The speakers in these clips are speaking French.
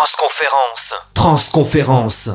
Transconférence. Transconférence.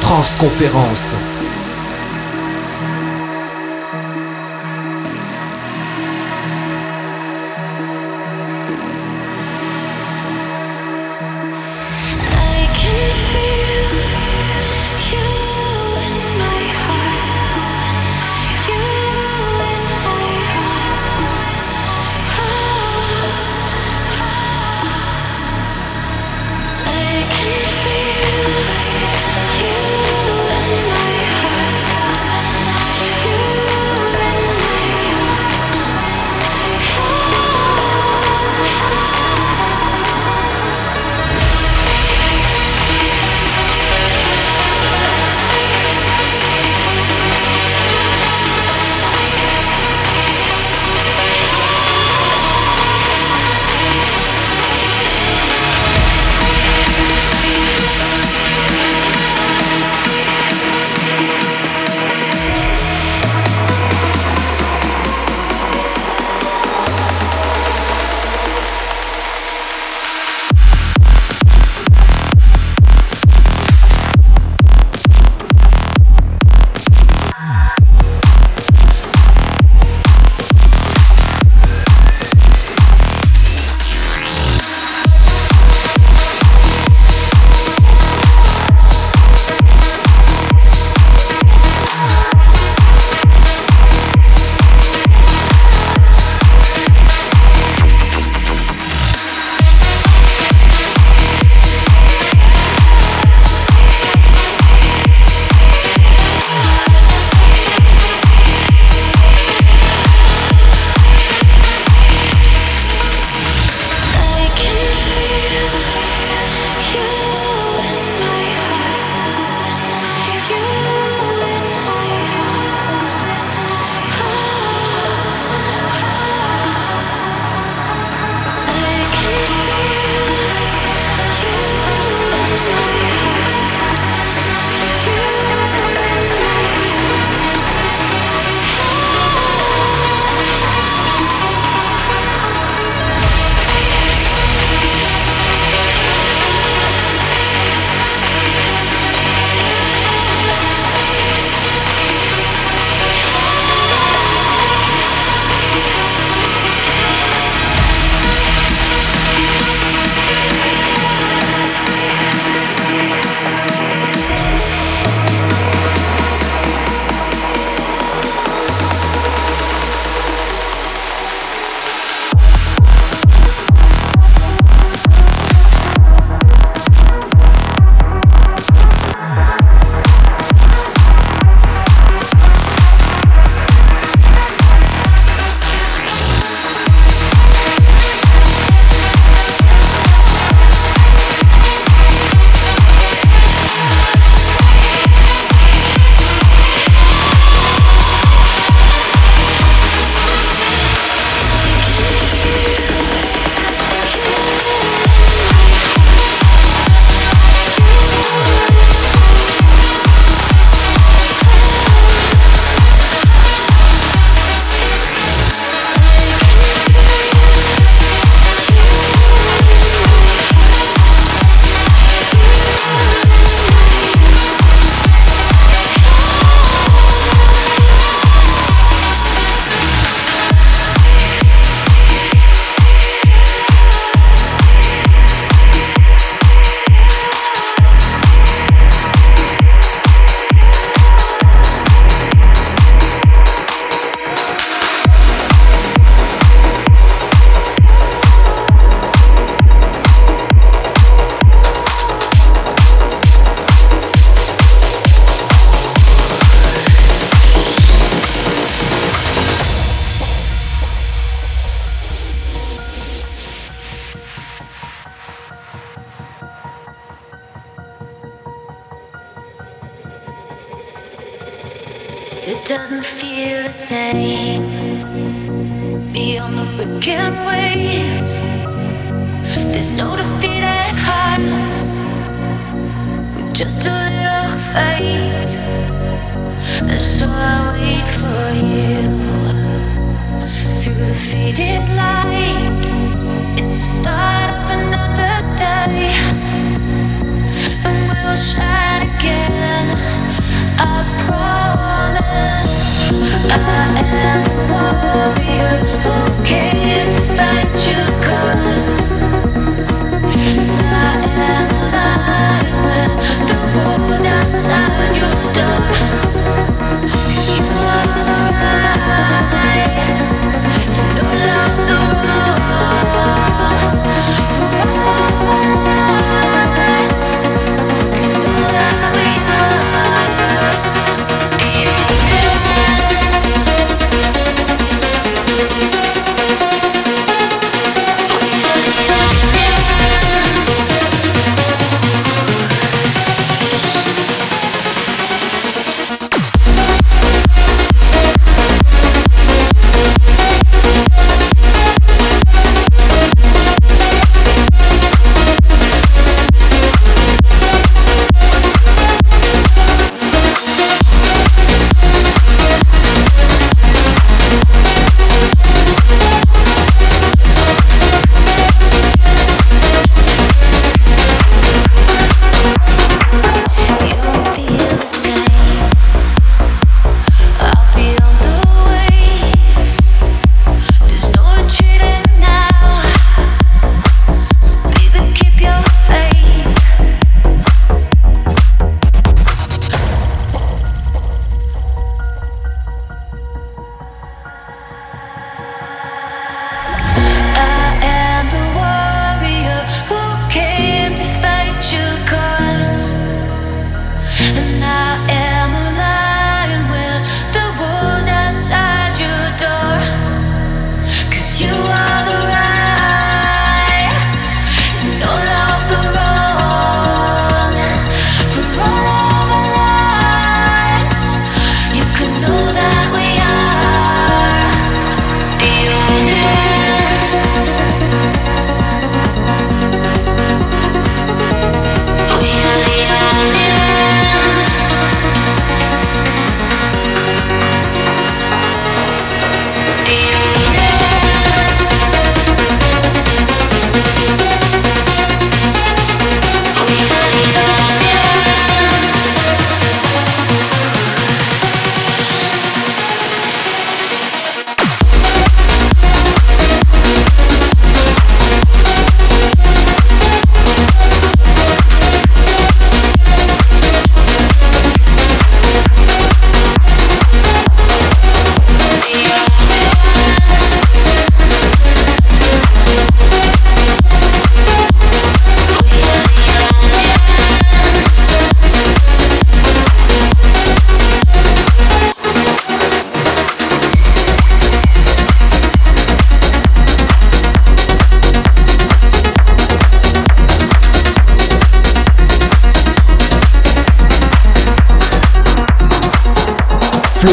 Transconférence.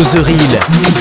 The Real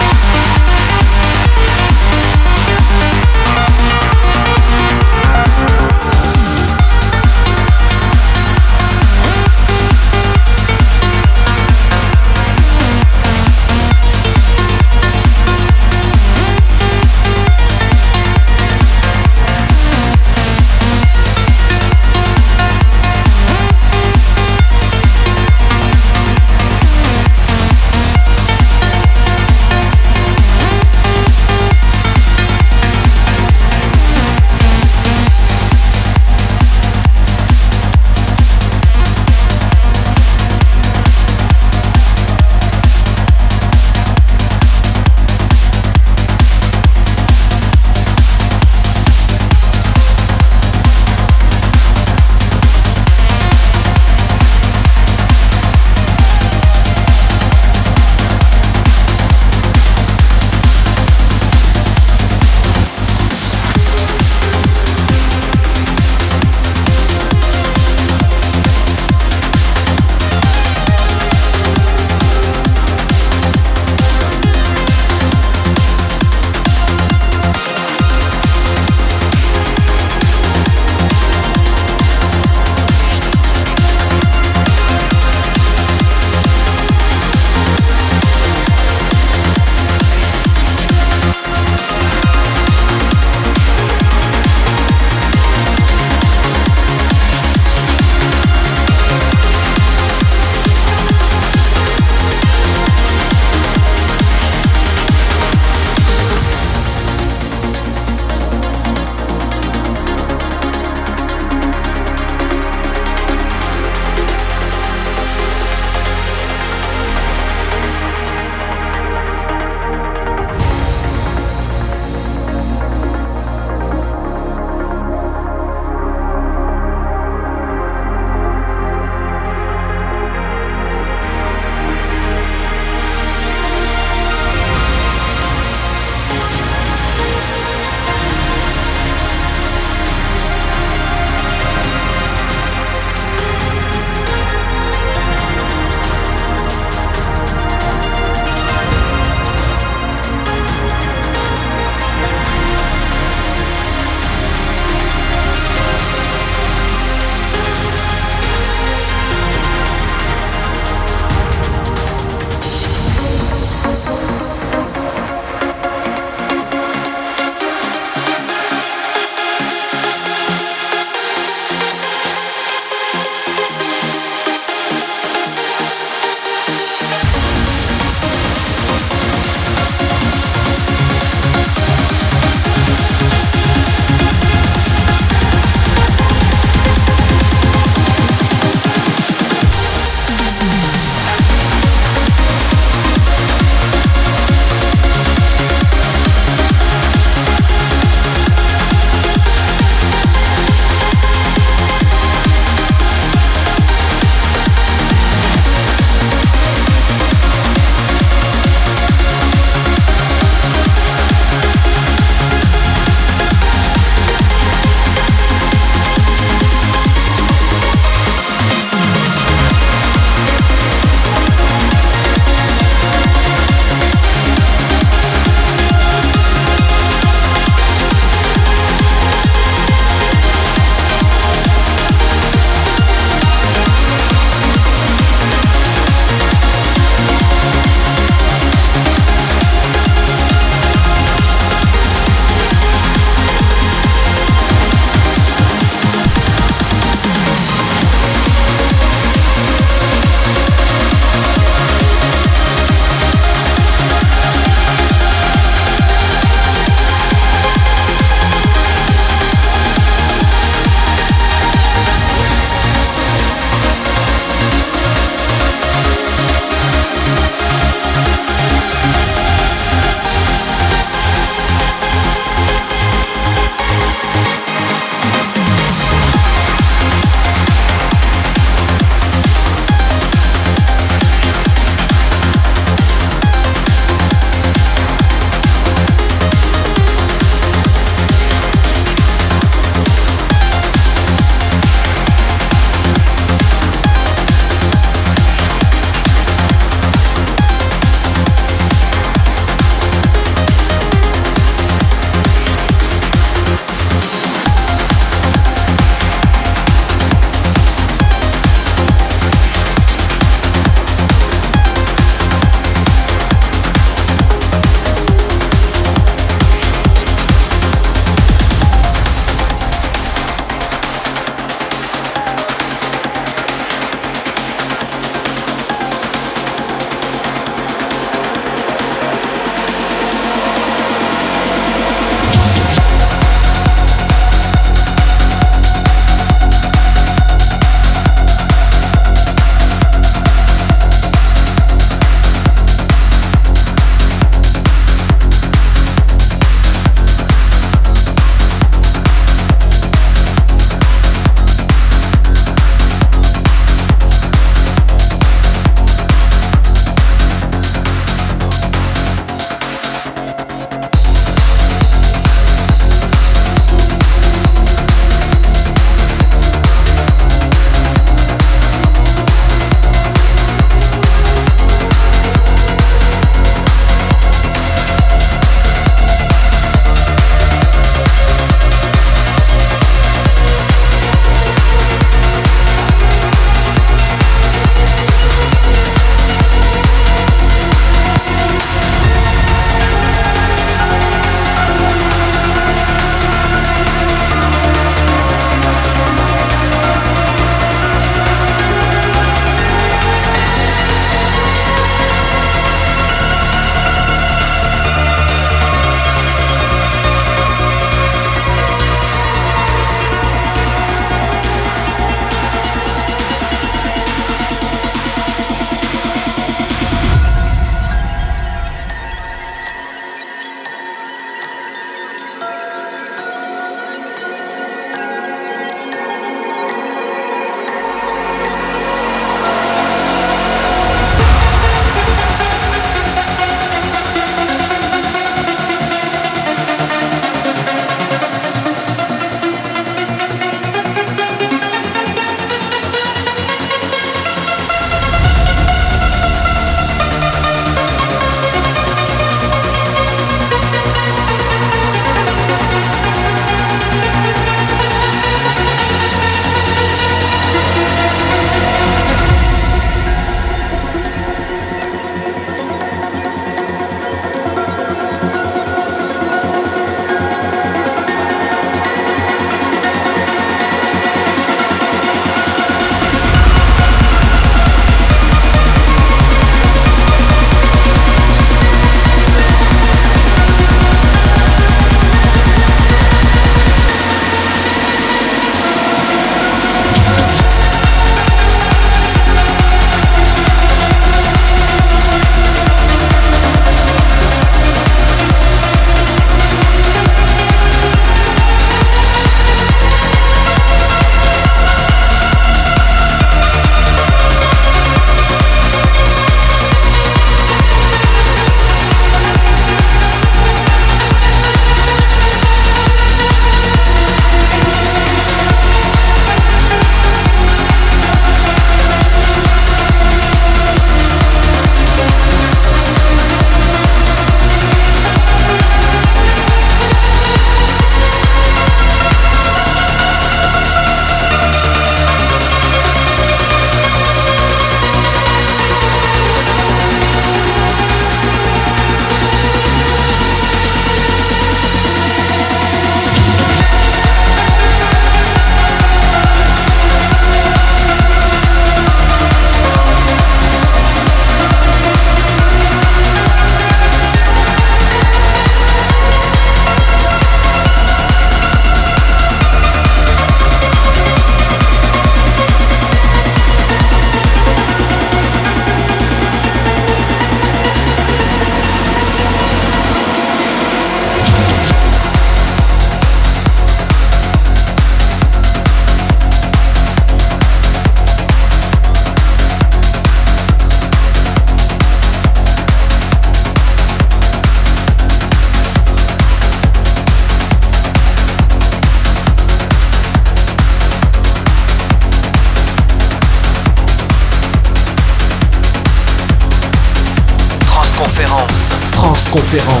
Transconférence.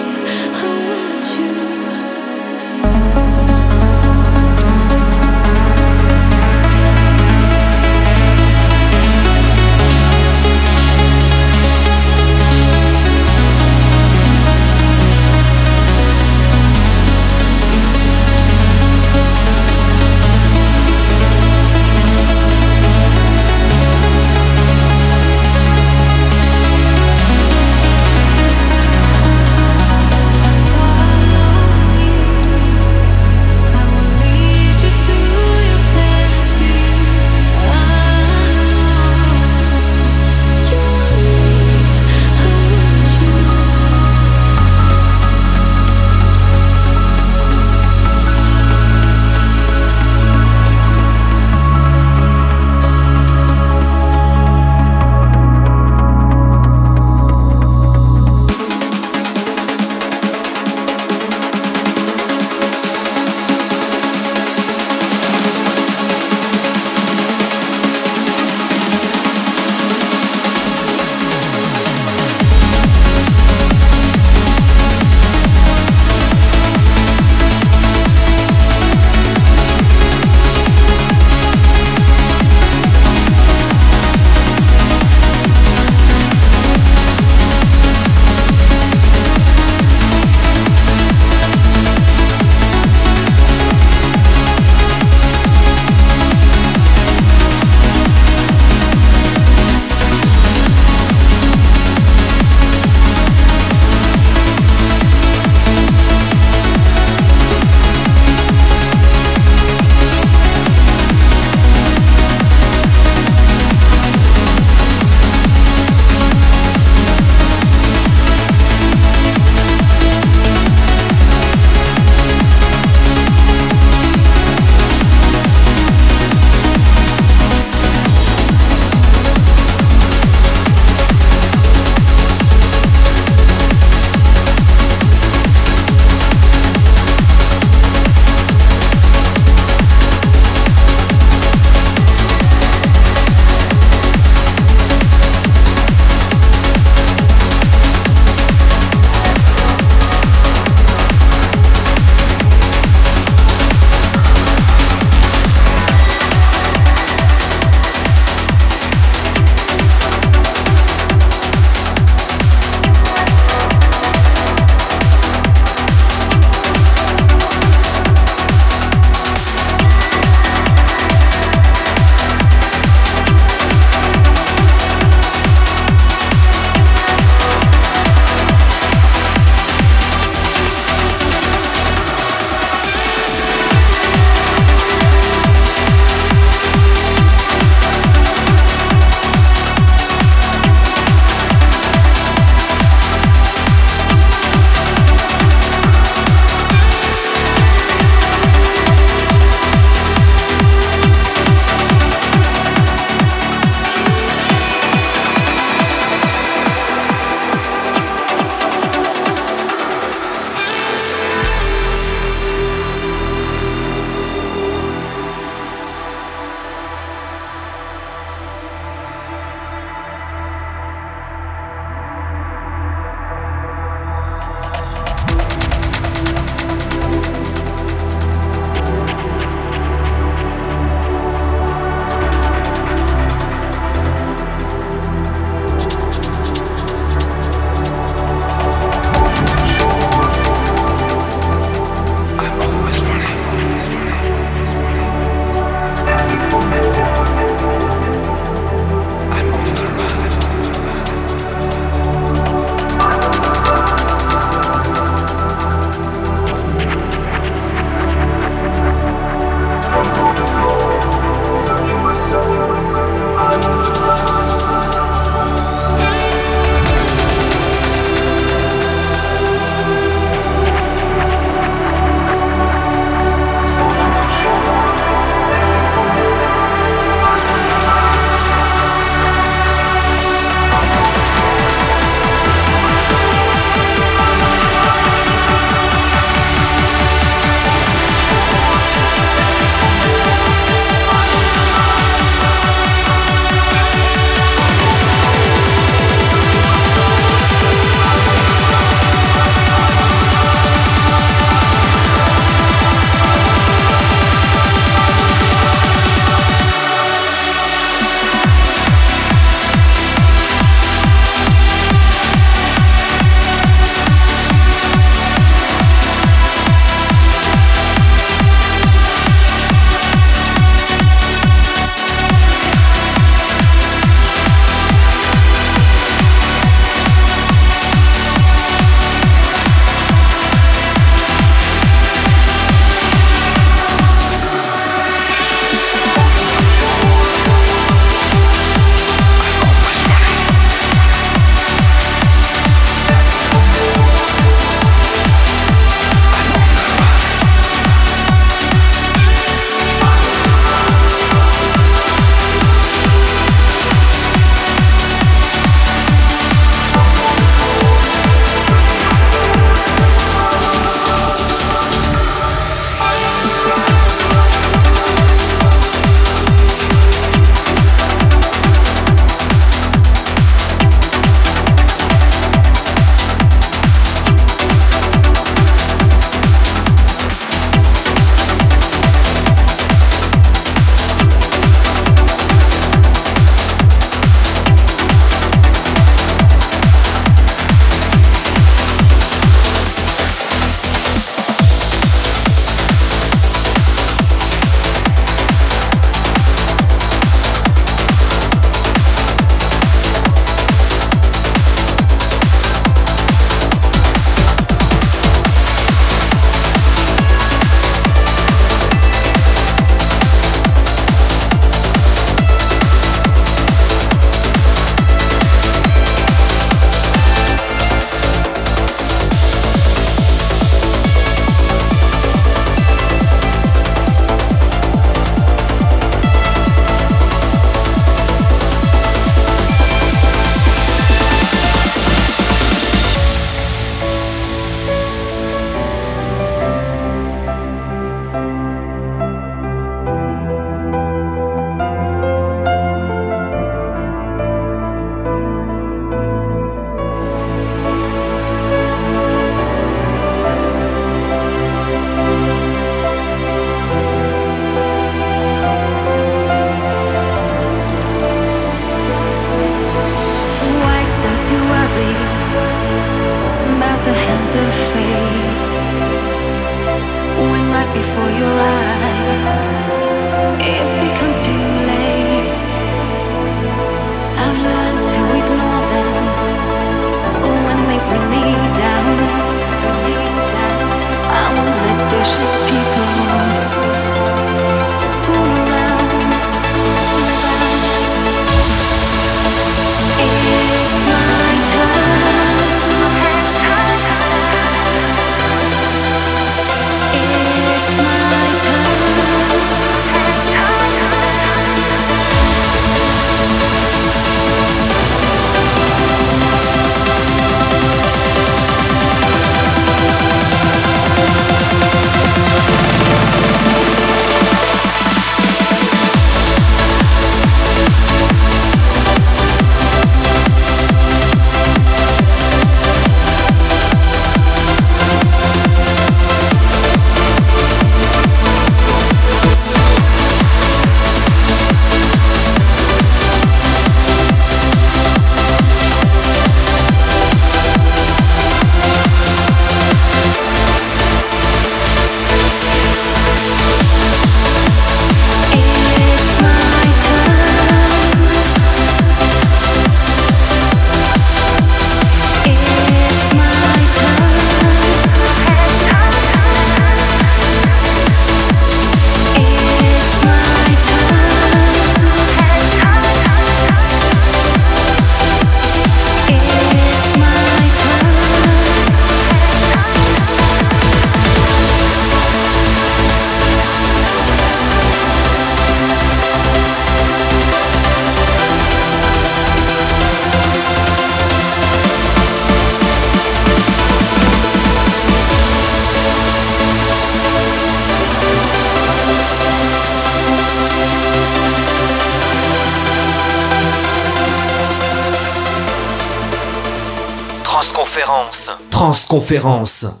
Transconférence.